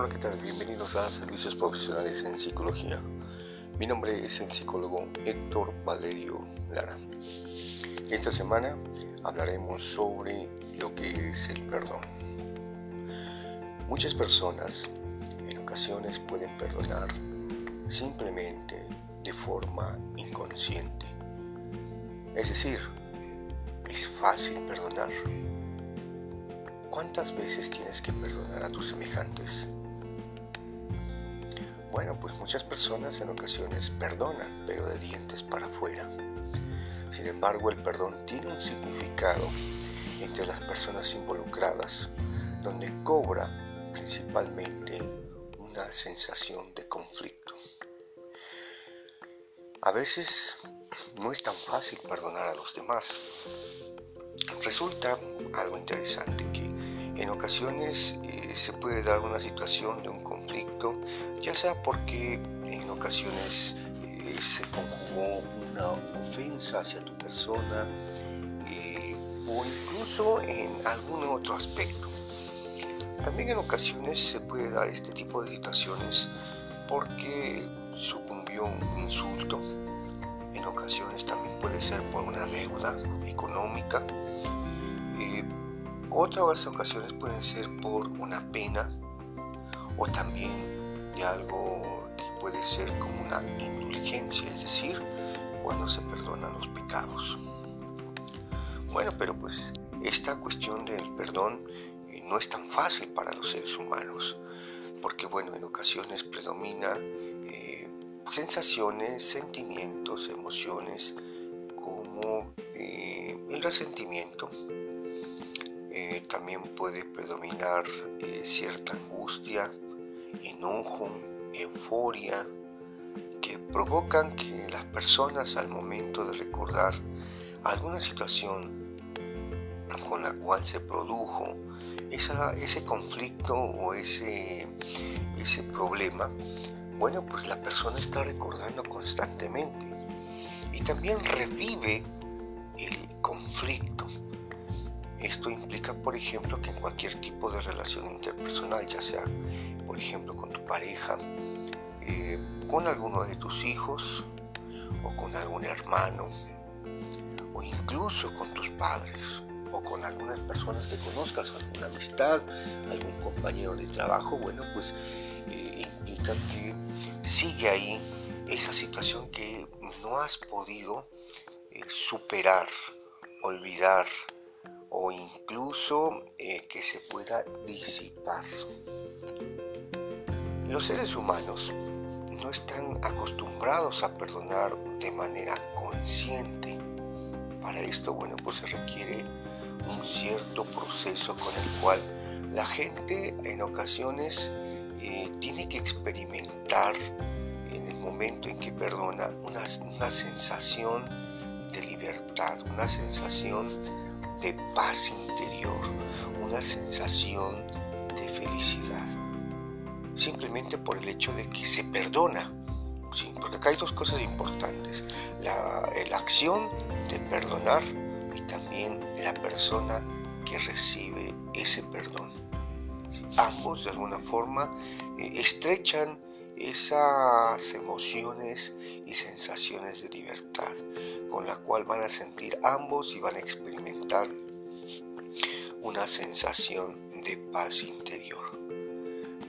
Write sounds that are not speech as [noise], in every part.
Hola, ¿qué tal? Bienvenidos a Servicios Profesionales en Psicología. Mi nombre es el psicólogo Héctor Valerio Lara. Esta semana hablaremos sobre lo que es el perdón. Muchas personas en ocasiones pueden perdonar simplemente de forma inconsciente. Es decir, es fácil perdonar. ¿Cuántas veces tienes que perdonar a tus semejantes? Bueno, pues muchas personas en ocasiones perdonan, pero de dientes para afuera. Sin embargo, el perdón tiene un significado entre las personas involucradas, donde cobra principalmente una sensación de conflicto. A veces no es tan fácil perdonar a los demás. Resulta algo interesante que en ocasiones eh, se puede dar una situación de un conflicto, ya sea porque en ocasiones eh, se conjugó una ofensa hacia tu persona eh, o incluso en algún otro aspecto. También en ocasiones se puede dar este tipo de situaciones porque sucumbió un insulto. En ocasiones también puede ser por una deuda económica. Eh, otras ocasiones pueden ser por una pena o también algo que puede ser como una indulgencia, es decir, cuando se perdonan los pecados. Bueno, pero pues esta cuestión del perdón eh, no es tan fácil para los seres humanos, porque bueno, en ocasiones predomina eh, sensaciones, sentimientos, emociones como eh, el resentimiento. también puede predominar cierta angustia, enojo, euforia, que provocan que las personas al momento de recordar alguna situación con la cual se produjo ese conflicto o ese, ese problema, bueno, pues la persona está recordando constantemente y también revive el conflicto. Esto implica, por ejemplo, que en cualquier tipo de relación interpersonal, ya sea, por ejemplo, con tu pareja, eh, con alguno de tus hijos o con algún hermano o incluso con tus padres o con algunas personas que conozcas, alguna amistad, algún compañero de trabajo, bueno, pues eh, implica que sigue ahí esa situación que no has podido eh, superar, olvidar o incluso eh, que se pueda disipar. Los seres humanos no están acostumbrados a perdonar de manera consciente. Para esto, bueno, pues se requiere un cierto proceso con el cual la gente en ocasiones eh, tiene que experimentar en el momento en que perdona una, una sensación de libertad, una sensación de paz interior, una sensación de felicidad. Simplemente por el hecho de que se perdona. Porque acá hay dos cosas importantes. La, acción de perdonar también la persona que recibe ese perdón. Ambos de alguna forma eh, estrechan esas emociones y sensaciones de libertad con la cual van a sentir ambos y van a experimentar una sensación de paz interior.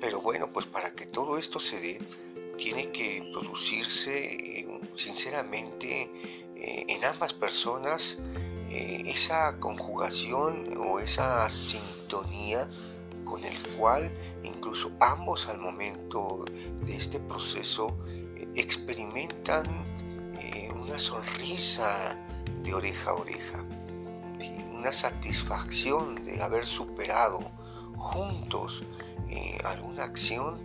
Pero bueno, pues para que todo esto se dé, tiene que producirse eh, sinceramente eh, en ambas personas eh, esa conjugación o esa sintonía con el cual incluso ambos al momento de este proceso eh, experimentan eh, una sonrisa de oreja a oreja, una satisfacción de haber superado juntos alguna acción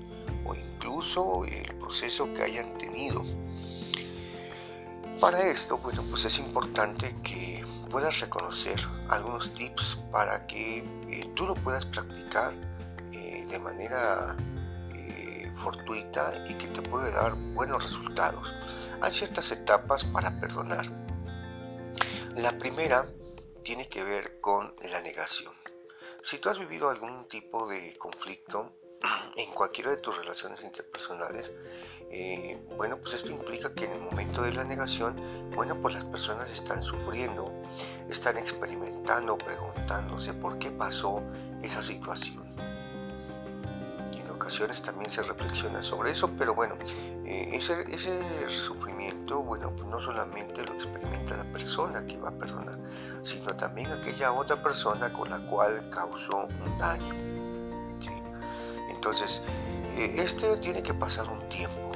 o incluso el proceso que hayan tenido. Para esto, bueno, pues es importante que puedas reconocer algunos tips para que eh, tú lo puedas practicar eh, de manera eh, fortuita y que te puede dar buenos resultados. Hay ciertas etapas para perdonar. La primera tiene que ver con la negación. Si tú has vivido algún tipo de conflicto, [clears throat] en cualquiera de tus relaciones interpersonales, eh, bueno, pues esto implica que en el momento de la negación, bueno, pues las personas están sufriendo, están experimentando, preguntándose por qué pasó esa situación. Ocasiones también se reflexiona sobre eso, pero bueno, eh, ese, ese sufrimiento, bueno, pues no solamente lo experimenta la persona que va a perdonar, sino también aquella otra persona con la cual causó un daño. Entonces, eh, este tiene que pasar un tiempo,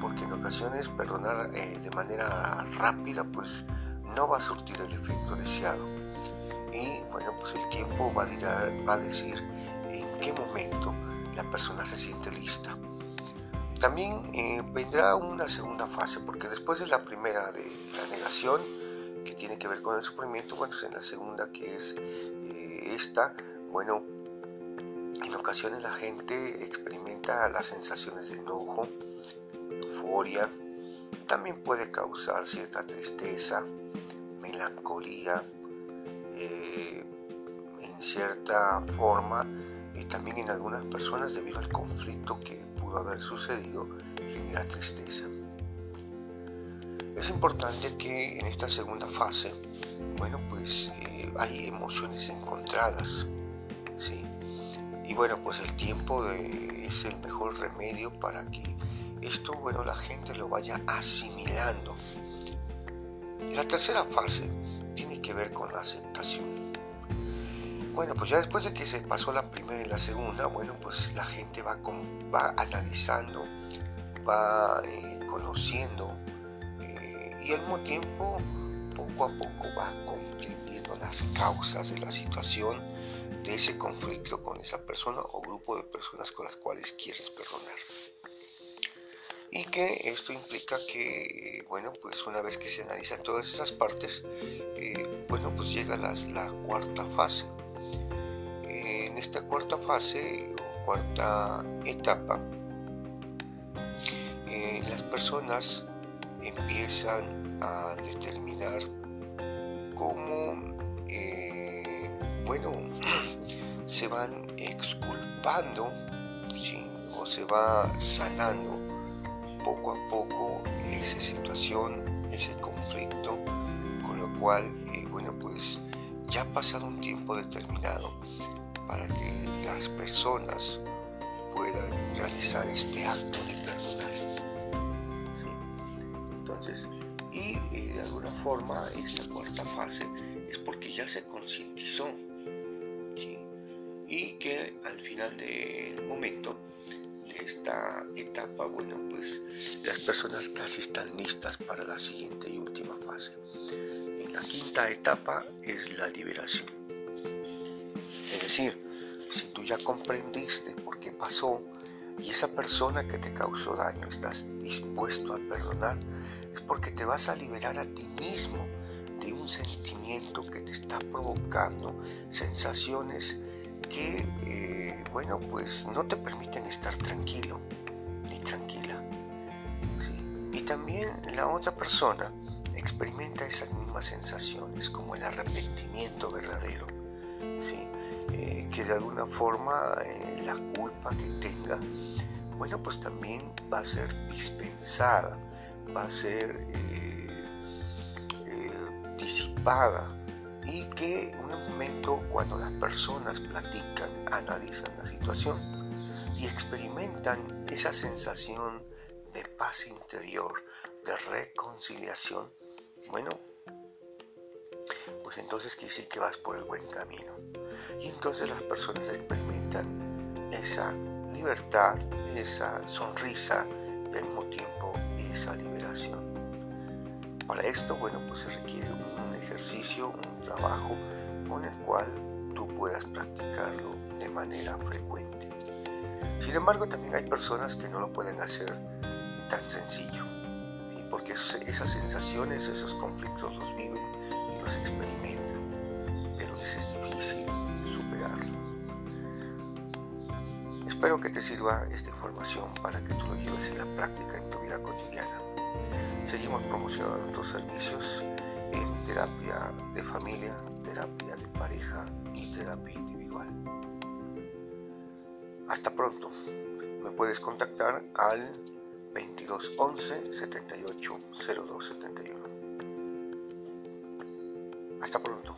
porque en ocasiones perdonar eh, de manera rápida pues no va a surtir el efecto deseado. Y bueno, pues el tiempo va a, va a decir en qué momento persona se siente lista. También eh, vendrá una segunda fase, porque después de la primera de la negación, que tiene que ver con el sufrimiento, bueno, pues en la segunda que es esta, bueno, en ocasiones la gente experimenta las sensaciones de enojo, euforia, también puede causar cierta tristeza, melancolía, eh, en cierta forma, y también en algunas personas debido al conflicto que pudo haber sucedido, genera tristeza. Es importante que en esta segunda fase, bueno, pues eh, hay emociones encontradas. Y bueno, pues el tiempo es el mejor remedio para que esto, bueno, la gente lo vaya asimilando. La tercera fase tiene que ver con la aceptación. Bueno, pues ya después de que se pasó la primera y la segunda, bueno, pues la gente va, va analizando, va eh, conociendo eh, y al mismo tiempo, poco a poco va comprendiendo las causas de la situación de ese conflicto con esa persona o grupo de personas con las cuales quieres perdonar. Y que esto implica que, bueno, pues una vez que se analizan todas esas partes, eh, bueno, pues llega la, la cuarta fase. En esta cuarta fase o cuarta etapa, eh, las personas empiezan a determinar cómo, eh, bueno, [clears throat] se van exculpando o se va sanando poco a poco esa situación, ese conflicto, con lo cual, eh, bueno, pues ya ha pasado un tiempo determinado las personas puedan realizar este acto de perdonar. Entonces, y de alguna forma esta cuarta fase es porque ya se concientizó y que al final del momento de esta etapa, bueno, pues las personas casi están listas para la siguiente y última fase. En la quinta etapa es la liberación. Es decir, si tú ya comprendiste por qué pasó y esa persona que te causó daño estás dispuesto a perdonar, es porque te vas a liberar a ti mismo de un sentimiento que te está provocando sensaciones que, eh, bueno, pues no te permiten estar tranquilo ni tranquila. Y también la otra persona experimenta esas mismas sensaciones, como el arrepentimiento verdadero. Eh, que de alguna forma eh, la culpa que tenga, bueno, pues también va a ser dispensada, va a ser disipada. Y que en un momento cuando las personas platican, analizan la situación y experimentan esa sensación de paz interior, de reconciliación, bueno, pues entonces quiere decir que vas por el buen camino. Y entonces las personas experimentan esa libertad, esa sonrisa y al mismo tiempo esa liberación. Para esto, bueno, pues se requiere un ejercicio, un trabajo con el cual tú puedas practicarlo de manera frecuente. Sin embargo, también hay personas que no lo pueden hacer tan sencillo, porque esas sensaciones, esos conflictos los viven y los experimentan, pero les es difícil superarlo. Espero que te sirva esta información para que tú lo lleves en la práctica en tu vida cotidiana. Seguimos promocionando nuestros servicios en terapia de familia, terapia de pareja y terapia individual. Hasta pronto. Me puedes contactar al 2211 78 02 71. Hasta pronto.